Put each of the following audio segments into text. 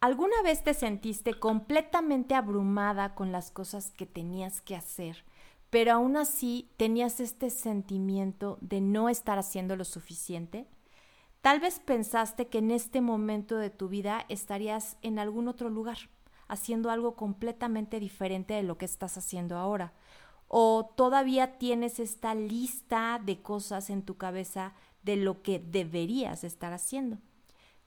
¿Alguna vez te sentiste completamente abrumada con las cosas que tenías que hacer, pero aún así tenías este sentimiento de no estar haciendo lo suficiente? Tal vez pensaste que en este momento de tu vida estarías en algún otro lugar, haciendo algo completamente diferente de lo que estás haciendo ahora. O todavía tienes esta lista de cosas en tu cabeza de lo que deberías estar haciendo.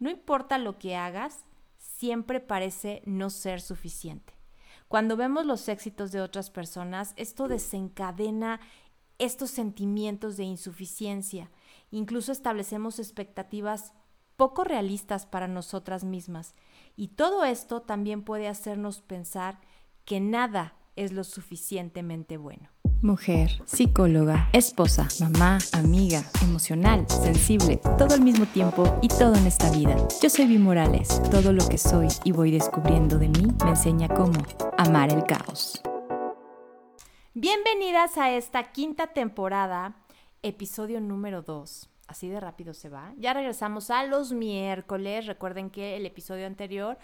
No importa lo que hagas, siempre parece no ser suficiente. Cuando vemos los éxitos de otras personas, esto desencadena estos sentimientos de insuficiencia. Incluso establecemos expectativas poco realistas para nosotras mismas. Y todo esto también puede hacernos pensar que nada es lo suficientemente bueno mujer, psicóloga, esposa, mamá, amiga, emocional, sensible, todo al mismo tiempo y todo en esta vida. Yo soy Vi Morales. Todo lo que soy y voy descubriendo de mí me enseña cómo amar el caos. Bienvenidas a esta quinta temporada, episodio número 2. Así de rápido se va. Ya regresamos a los miércoles. Recuerden que el episodio anterior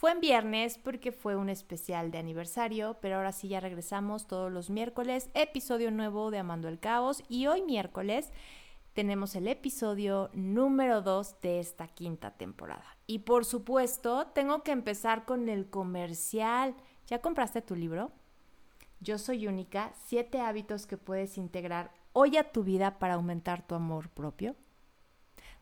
fue en viernes porque fue un especial de aniversario, pero ahora sí ya regresamos todos los miércoles, episodio nuevo de Amando el Caos y hoy miércoles tenemos el episodio número 2 de esta quinta temporada. Y por supuesto, tengo que empezar con el comercial. ¿Ya compraste tu libro? Yo soy única, siete hábitos que puedes integrar hoy a tu vida para aumentar tu amor propio.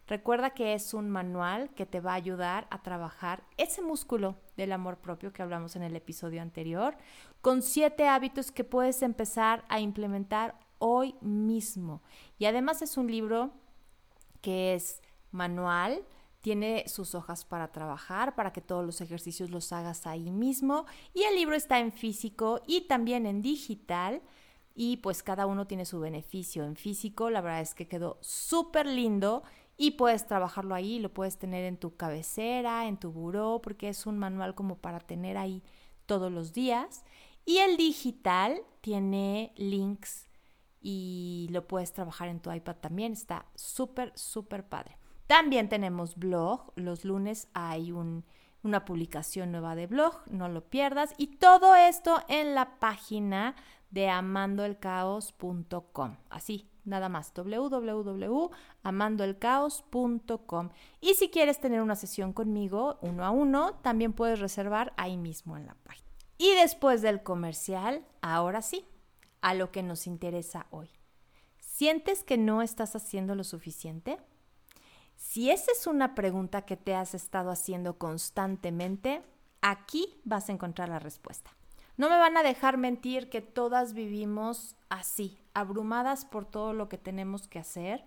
Recuerda que es un manual que te va a ayudar a trabajar ese músculo del amor propio que hablamos en el episodio anterior, con siete hábitos que puedes empezar a implementar hoy mismo. Y además es un libro que es manual, tiene sus hojas para trabajar, para que todos los ejercicios los hagas ahí mismo. Y el libro está en físico y también en digital. Y pues cada uno tiene su beneficio. En físico, la verdad es que quedó súper lindo y puedes trabajarlo ahí, lo puedes tener en tu cabecera, en tu buró, porque es un manual como para tener ahí todos los días. Y el digital tiene links y lo puedes trabajar en tu iPad también. Está súper, súper padre. También tenemos blog. Los lunes hay una publicación nueva de blog, no lo pierdas. Y todo esto en la página de amandoelcaos.com. Así, nada más, www.amandoelcaos.com. Y si quieres tener una sesión conmigo uno a uno, también puedes reservar ahí mismo en la página. Y después del comercial, ahora sí, a lo que nos interesa hoy. ¿Sientes que no estás haciendo lo suficiente? Si esa es una pregunta que te has estado haciendo constantemente, aquí vas a encontrar la respuesta. No me van a dejar mentir que todas vivimos así, abrumadas por todo lo que tenemos que hacer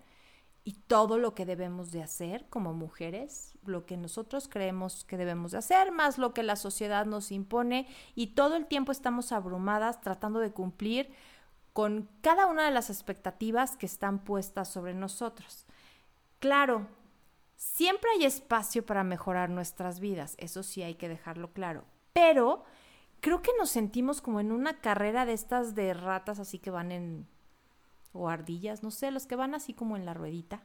y todo lo que debemos de hacer como mujeres, lo que nosotros creemos que debemos de hacer, más lo que la sociedad nos impone y todo el tiempo estamos abrumadas tratando de cumplir con cada una de las expectativas que están puestas sobre nosotros. Claro, siempre hay espacio para mejorar nuestras vidas, eso sí hay que dejarlo claro, pero creo que nos sentimos como en una carrera de estas de ratas así que van en o ardillas, no sé, los que van así como en la ruedita,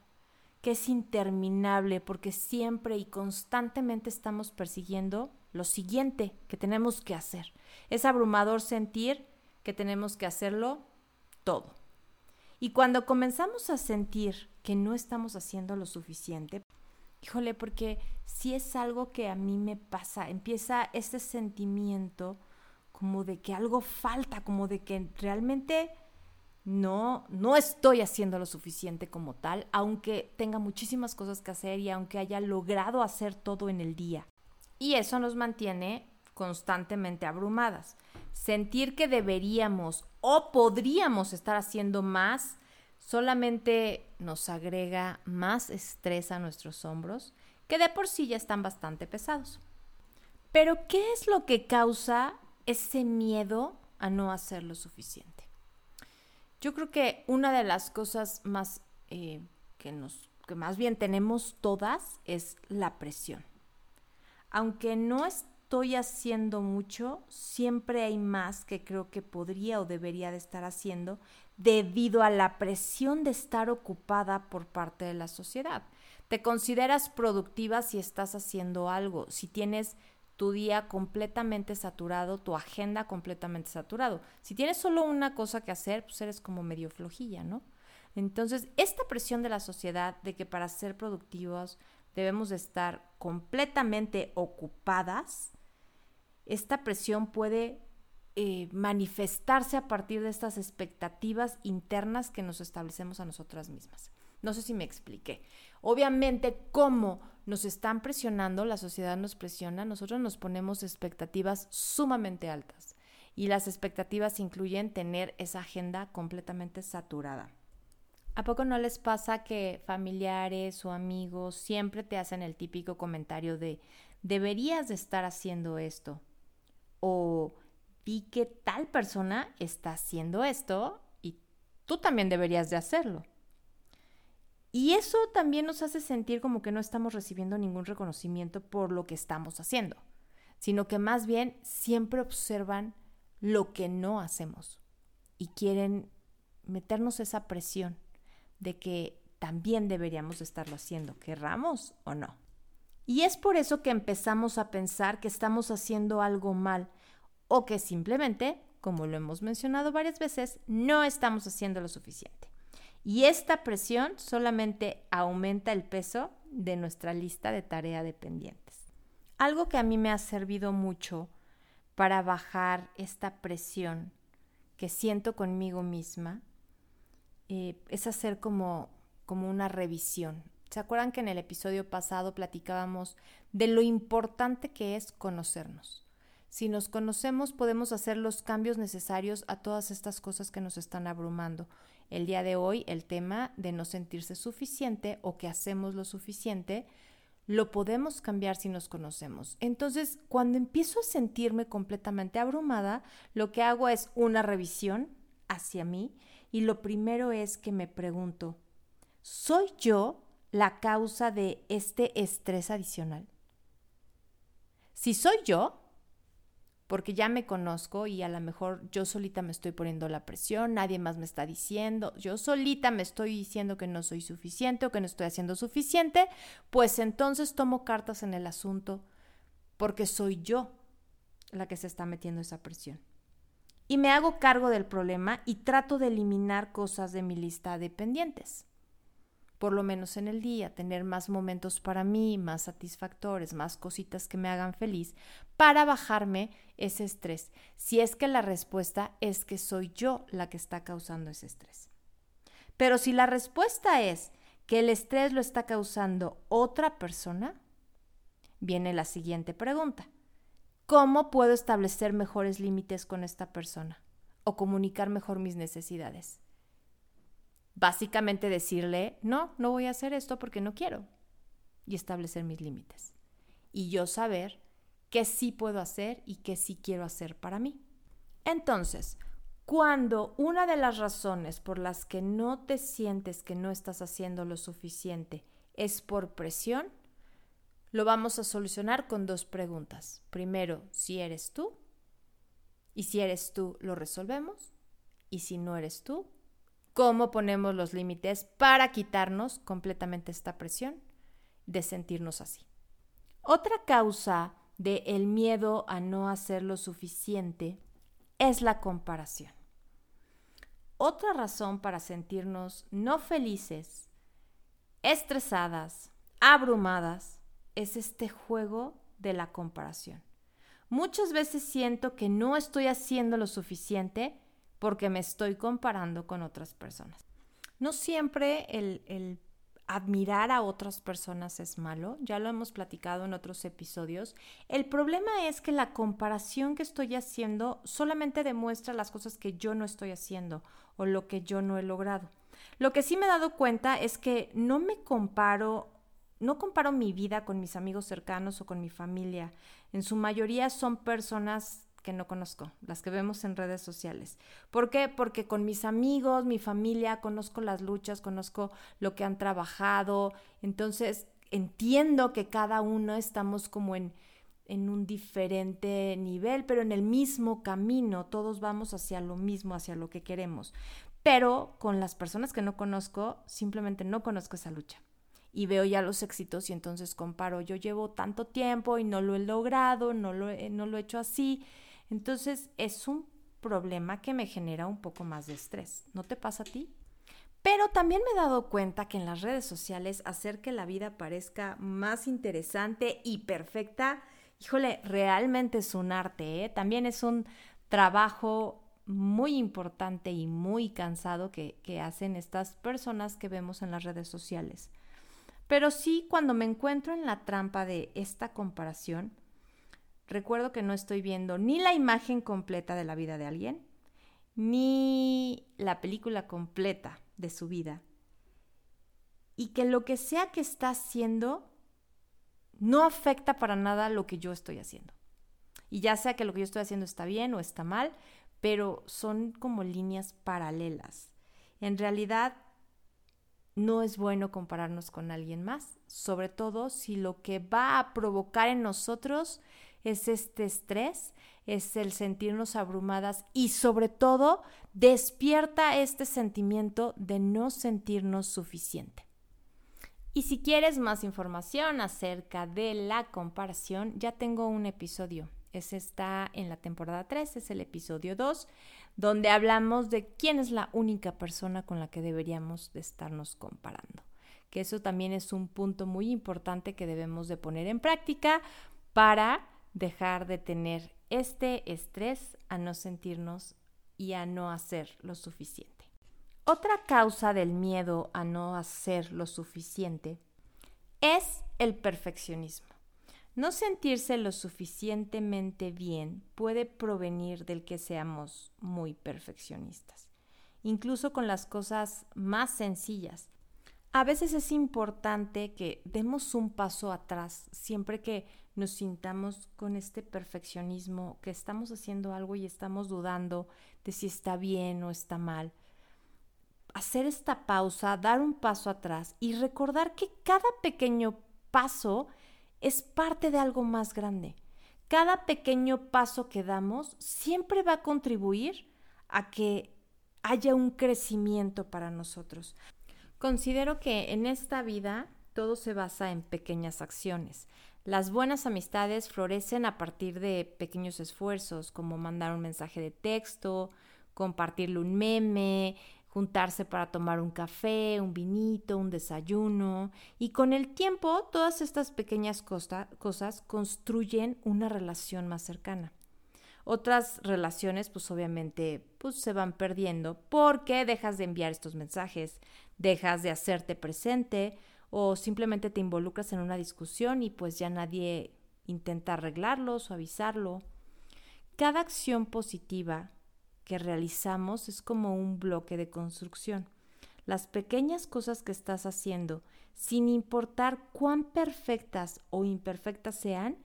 que es interminable porque siempre y constantemente estamos persiguiendo lo siguiente que tenemos que hacer. Es abrumador sentir que tenemos que hacerlo todo. Y cuando comenzamos a sentir que no estamos haciendo lo suficiente, híjole, porque si es algo que a mí me pasa, empieza ese sentimiento como de que algo falta, como de que realmente no, no estoy haciendo lo suficiente como tal, aunque tenga muchísimas cosas que hacer y aunque haya logrado hacer todo en el día. Y eso nos mantiene constantemente abrumadas. Sentir que deberíamos o podríamos estar haciendo más solamente nos agrega más estrés a nuestros hombros, que de por sí ya están bastante pesados. Pero, ¿qué es lo que causa ese miedo a no hacer lo suficiente. Yo creo que una de las cosas más eh, que nos, que más bien tenemos todas es la presión. Aunque no estoy haciendo mucho, siempre hay más que creo que podría o debería de estar haciendo debido a la presión de estar ocupada por parte de la sociedad. Te consideras productiva si estás haciendo algo, si tienes tu día completamente saturado, tu agenda completamente saturado. Si tienes solo una cosa que hacer, pues eres como medio flojilla, ¿no? Entonces, esta presión de la sociedad de que para ser productivos debemos de estar completamente ocupadas, esta presión puede eh, manifestarse a partir de estas expectativas internas que nos establecemos a nosotras mismas. No sé si me expliqué. Obviamente, como nos están presionando, la sociedad nos presiona, nosotros nos ponemos expectativas sumamente altas. Y las expectativas incluyen tener esa agenda completamente saturada. ¿A poco no les pasa que familiares o amigos siempre te hacen el típico comentario de deberías de estar haciendo esto? O vi que tal persona está haciendo esto y tú también deberías de hacerlo. Y eso también nos hace sentir como que no estamos recibiendo ningún reconocimiento por lo que estamos haciendo, sino que más bien siempre observan lo que no hacemos y quieren meternos esa presión de que también deberíamos estarlo haciendo, querramos o no. Y es por eso que empezamos a pensar que estamos haciendo algo mal o que simplemente, como lo hemos mencionado varias veces, no estamos haciendo lo suficiente. Y esta presión solamente aumenta el peso de nuestra lista de tarea dependientes. Algo que a mí me ha servido mucho para bajar esta presión que siento conmigo misma eh, es hacer como, como una revisión. ¿Se acuerdan que en el episodio pasado platicábamos de lo importante que es conocernos? Si nos conocemos podemos hacer los cambios necesarios a todas estas cosas que nos están abrumando el día de hoy el tema de no sentirse suficiente o que hacemos lo suficiente, lo podemos cambiar si nos conocemos. Entonces, cuando empiezo a sentirme completamente abrumada, lo que hago es una revisión hacia mí y lo primero es que me pregunto, ¿soy yo la causa de este estrés adicional? Si soy yo, porque ya me conozco y a lo mejor yo solita me estoy poniendo la presión, nadie más me está diciendo, yo solita me estoy diciendo que no soy suficiente o que no estoy haciendo suficiente, pues entonces tomo cartas en el asunto porque soy yo la que se está metiendo esa presión. Y me hago cargo del problema y trato de eliminar cosas de mi lista de pendientes por lo menos en el día, tener más momentos para mí, más satisfactores, más cositas que me hagan feliz, para bajarme ese estrés, si es que la respuesta es que soy yo la que está causando ese estrés. Pero si la respuesta es que el estrés lo está causando otra persona, viene la siguiente pregunta. ¿Cómo puedo establecer mejores límites con esta persona o comunicar mejor mis necesidades? Básicamente decirle, no, no voy a hacer esto porque no quiero. Y establecer mis límites. Y yo saber qué sí puedo hacer y qué sí quiero hacer para mí. Entonces, cuando una de las razones por las que no te sientes que no estás haciendo lo suficiente es por presión, lo vamos a solucionar con dos preguntas. Primero, si eres tú. Y si eres tú, lo resolvemos. Y si no eres tú, cómo ponemos los límites para quitarnos completamente esta presión de sentirnos así. Otra causa del el miedo a no hacer lo suficiente es la comparación. Otra razón para sentirnos no felices, estresadas, abrumadas, es este juego de la comparación. Muchas veces siento que no estoy haciendo lo suficiente porque me estoy comparando con otras personas. No siempre el, admirar a otras personas es malo, ya lo hemos platicado en otros episodios. El problema es que la comparación que estoy haciendo solamente demuestra las cosas que yo no estoy haciendo o lo que yo no he logrado. Lo que sí me he dado cuenta es que no me comparo, no comparo mi vida con mis amigos cercanos o con mi familia. En su mayoría son personas que no conozco, las que vemos en redes sociales. ¿Por qué? Porque con mis amigos, mi familia, conozco las luchas, conozco lo que han trabajado, entonces entiendo que cada uno estamos como en, en un diferente nivel, pero en el mismo camino, todos vamos hacia lo mismo, hacia lo que queremos. Pero con las personas que no conozco, simplemente no conozco esa lucha. y veo ya los éxitos y entonces comparo, yo llevo tanto tiempo y no lo he logrado, no lo, no lo he hecho así. Entonces es un problema que me genera un poco más de estrés. ¿No te pasa a ti? Pero también me he dado cuenta que en las redes sociales hacer que la vida parezca más interesante y perfecta, híjole, realmente es un arte, ¿eh? También es un trabajo muy importante y muy cansado que, que hacen estas personas que vemos en las redes sociales. Pero sí, cuando me encuentro en la trampa de esta comparación, recuerdo que no estoy viendo ni la imagen completa de la vida de alguien, ni la película completa de su vida. Y que lo que sea que está haciendo no afecta para nada lo que yo estoy haciendo. Y ya sea que lo que yo estoy haciendo está bien o está mal, pero son como líneas paralelas. En realidad, no es bueno compararnos con alguien más, sobre todo si lo que va a provocar en nosotros es este estrés, es el sentirnos abrumadas y sobre todo despierta este sentimiento de no sentirnos suficiente. Y si quieres más información acerca de la comparación, ya tengo un episodio. Ese está en la temporada 3, es el episodio 2, donde hablamos de quién es la única persona con la que deberíamos de estarnos comparando. Que eso también es un punto muy importante que debemos de poner en práctica para dejar de tener este estrés a no sentirnos y a no hacer lo suficiente. Otra causa del miedo a no hacer lo suficiente es el perfeccionismo. No sentirse lo suficientemente bien puede provenir del que seamos muy perfeccionistas, incluso con las cosas más sencillas. A veces es importante que demos un paso atrás siempre que nos sintamos con este perfeccionismo, que estamos haciendo algo y estamos dudando de si está bien o está mal. Hacer esta pausa, dar un paso atrás y recordar que cada pequeño paso es parte de algo más grande. Cada pequeño paso que damos siempre va a contribuir a que haya un crecimiento para nosotros. Considero que en esta vida todo se basa en pequeñas acciones. Las buenas amistades florecen a partir de pequeños esfuerzos, como mandar un mensaje de texto, compartirle un meme, juntarse para tomar un café, un vinito, un desayuno. Y con el tiempo, todas estas pequeñas cosas construyen una relación más cercana. Otras relaciones, pues obviamente, pues se van perdiendo porque dejas de enviar estos mensajes, dejas de hacerte presente o simplemente te involucras en una discusión y pues ya nadie intenta arreglarlo, suavizarlo. Cada acción positiva que realizamos es como un bloque de construcción. Las pequeñas cosas que estás haciendo, sin importar cuán perfectas o imperfectas sean,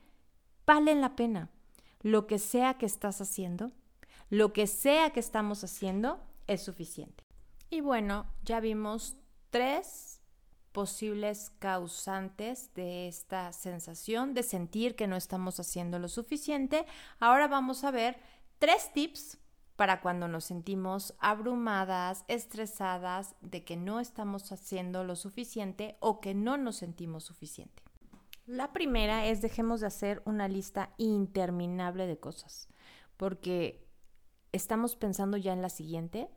valen la pena. Lo que sea que estás haciendo, lo que sea que estamos haciendo, es suficiente. Y bueno, ya vimos tres posibles causantes de esta sensación de sentir que no estamos haciendo lo suficiente. Ahora vamos a ver tres tips para cuando nos sentimos abrumadas, estresadas, de que no estamos haciendo lo suficiente o que no nos sentimos suficiente. La primera es dejemos de hacer una lista interminable de cosas, porque estamos pensando ya en la siguiente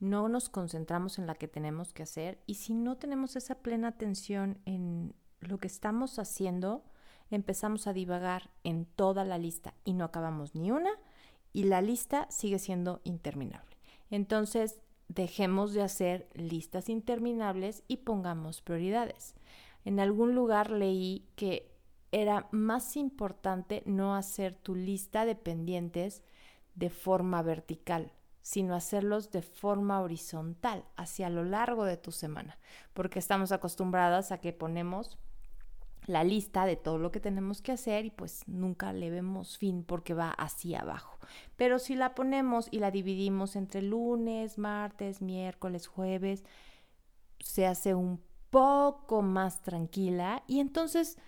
no nos concentramos en la que tenemos que hacer y si no tenemos esa plena atención en lo que estamos haciendo, empezamos a divagar en toda la lista y no acabamos ni una y la lista sigue siendo interminable. Entonces, dejemos de hacer listas interminables y pongamos prioridades. En algún lugar leí que era más importante no hacer tu lista de pendientes de forma vertical, sino hacerlos de forma horizontal, hacia lo largo de tu semana, porque estamos acostumbradas a que ponemos la lista de todo lo que tenemos que hacer y pues nunca le vemos fin porque va hacia abajo. Pero si la ponemos y la dividimos entre lunes, martes, miércoles, jueves, se hace un poco más tranquila y entonces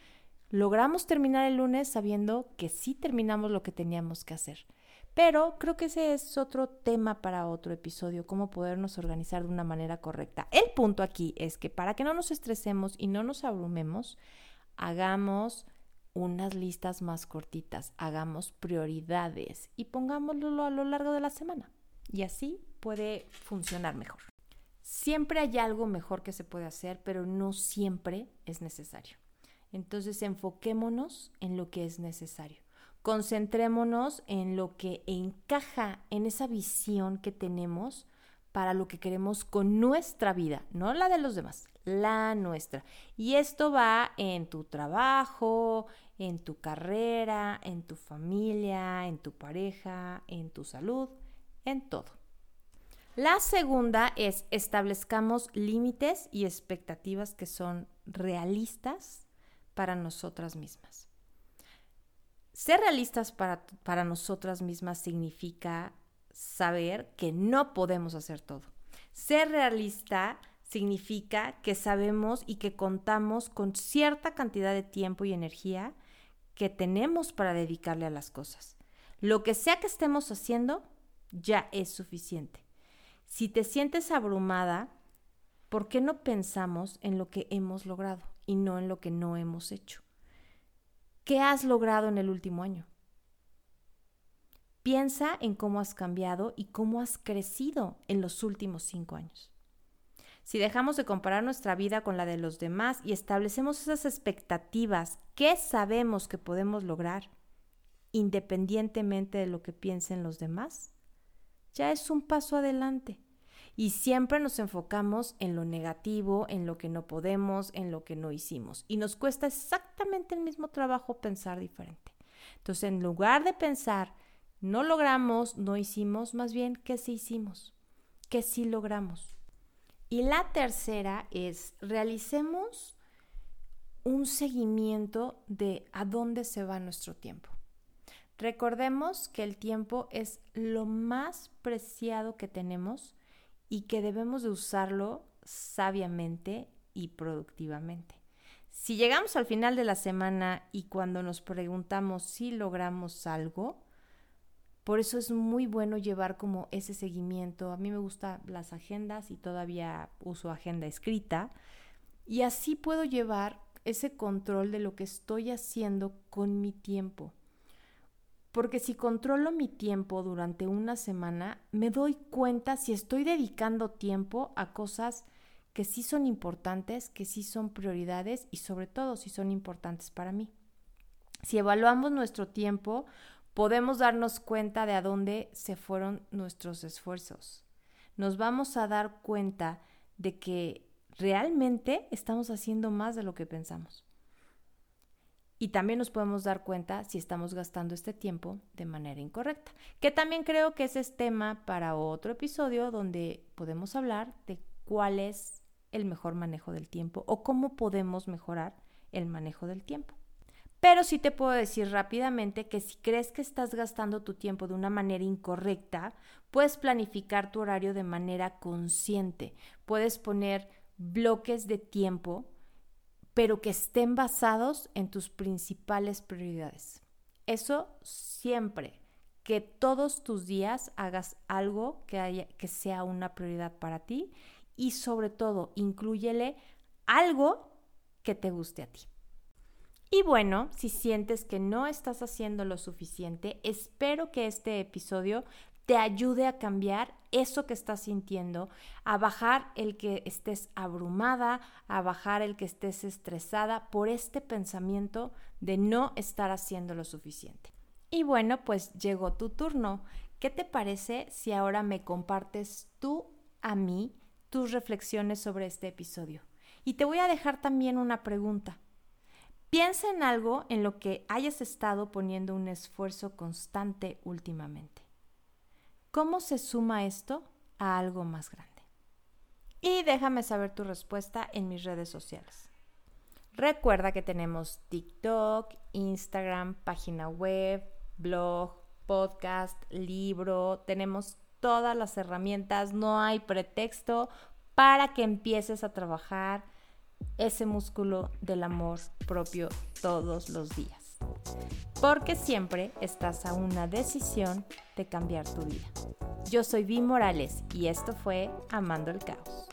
logramos terminar el lunes sabiendo que sí terminamos lo que teníamos que hacer. Pero creo que ese es otro tema para otro episodio, cómo podernos organizar de una manera correcta. El punto aquí es que para que no nos estresemos y no nos abrumemos, hagamos unas listas más cortitas, hagamos prioridades y pongámoslo a lo largo de la semana. Y así puede funcionar mejor. Siempre hay algo mejor que se puede hacer, pero no siempre es necesario. Entonces enfoquémonos en lo que es necesario. Concentrémonos en lo que encaja en esa visión que tenemos para lo que queremos con nuestra vida, no la de los demás, la nuestra. Y esto va en tu trabajo, en tu carrera, en tu familia, en tu pareja, en tu salud, en todo. La segunda es establezcamos límites y expectativas que son realistas para nosotras mismas. Ser realistas para, para nosotras mismas significa saber que no podemos hacer todo. Ser realista significa que sabemos y que contamos con cierta cantidad de tiempo y energía que tenemos para dedicarle a las cosas. Lo que sea que estemos haciendo ya es suficiente. Si te sientes abrumada, ¿por qué no pensamos en lo que hemos logrado y no en lo que no hemos hecho? ¿Qué has logrado en el último año? Piensa en cómo has cambiado y cómo has crecido en los últimos cinco años. Si dejamos de comparar nuestra vida con la de los demás y establecemos esas expectativas que sabemos que podemos lograr, independientemente de lo que piensen los demás, ya es un paso adelante. Y siempre nos enfocamos en lo negativo, en lo que no podemos, en lo que no hicimos. Y nos cuesta exactamente el mismo trabajo pensar diferente. Entonces, en lugar de pensar, no logramos, no hicimos, más bien, ¿qué sí hicimos? ¿Qué sí logramos? Y la tercera es, realicemos un seguimiento de a dónde se va nuestro tiempo. Recordemos que el tiempo es lo más preciado que tenemos y que debemos de usarlo sabiamente y productivamente. Si llegamos al final de la semana y cuando nos preguntamos si logramos algo, por eso es muy bueno llevar como ese seguimiento. A mí me gustan las agendas y todavía uso agenda escrita. Y así puedo llevar ese control de lo que estoy haciendo con mi tiempo. Porque si controlo mi tiempo durante una semana, me doy cuenta si estoy dedicando tiempo a cosas que sí son importantes, que sí son prioridades y sobre todo si son importantes para mí. Si evaluamos nuestro tiempo, podemos darnos cuenta de a dónde se fueron nuestros esfuerzos. Nos vamos a dar cuenta de que realmente estamos haciendo más de lo que pensamos. Y también nos podemos dar cuenta si estamos gastando este tiempo de manera incorrecta. Que también creo que ese es tema para otro episodio donde podemos hablar de cuál es el mejor manejo del tiempo o cómo podemos mejorar el manejo del tiempo. Pero sí te puedo decir rápidamente que si crees que estás gastando tu tiempo de una manera incorrecta, puedes planificar tu horario de manera consciente. Puedes poner bloques de tiempo pero que estén basados en tus principales prioridades. Eso siempre, que todos tus días hagas algo que, haya, que sea una prioridad para ti y sobre todo incluyele algo que te guste a ti. Y bueno, si sientes que no estás haciendo lo suficiente, espero que este episodio te ayude a cambiar eso que estás sintiendo, a bajar el que estés abrumada, a bajar el que estés estresada por este pensamiento de no estar haciendo lo suficiente. Y bueno, pues llegó tu turno. ¿Qué te parece si ahora me compartes tú a mí tus reflexiones sobre este episodio? Y te voy a dejar también una pregunta. Piensa en algo en lo que hayas estado poniendo un esfuerzo constante últimamente. ¿Cómo se suma esto a algo más grande? Y déjame saber tu respuesta en mis redes sociales. Recuerda que tenemos TikTok, Instagram, página web, blog, podcast, libro, tenemos todas las herramientas, no hay pretexto para que empieces a trabajar ese músculo del amor propio todos los días. Porque siempre estás a una decisión de cambiar tu vida. Yo soy Vi Morales y esto fue Amando el Caos.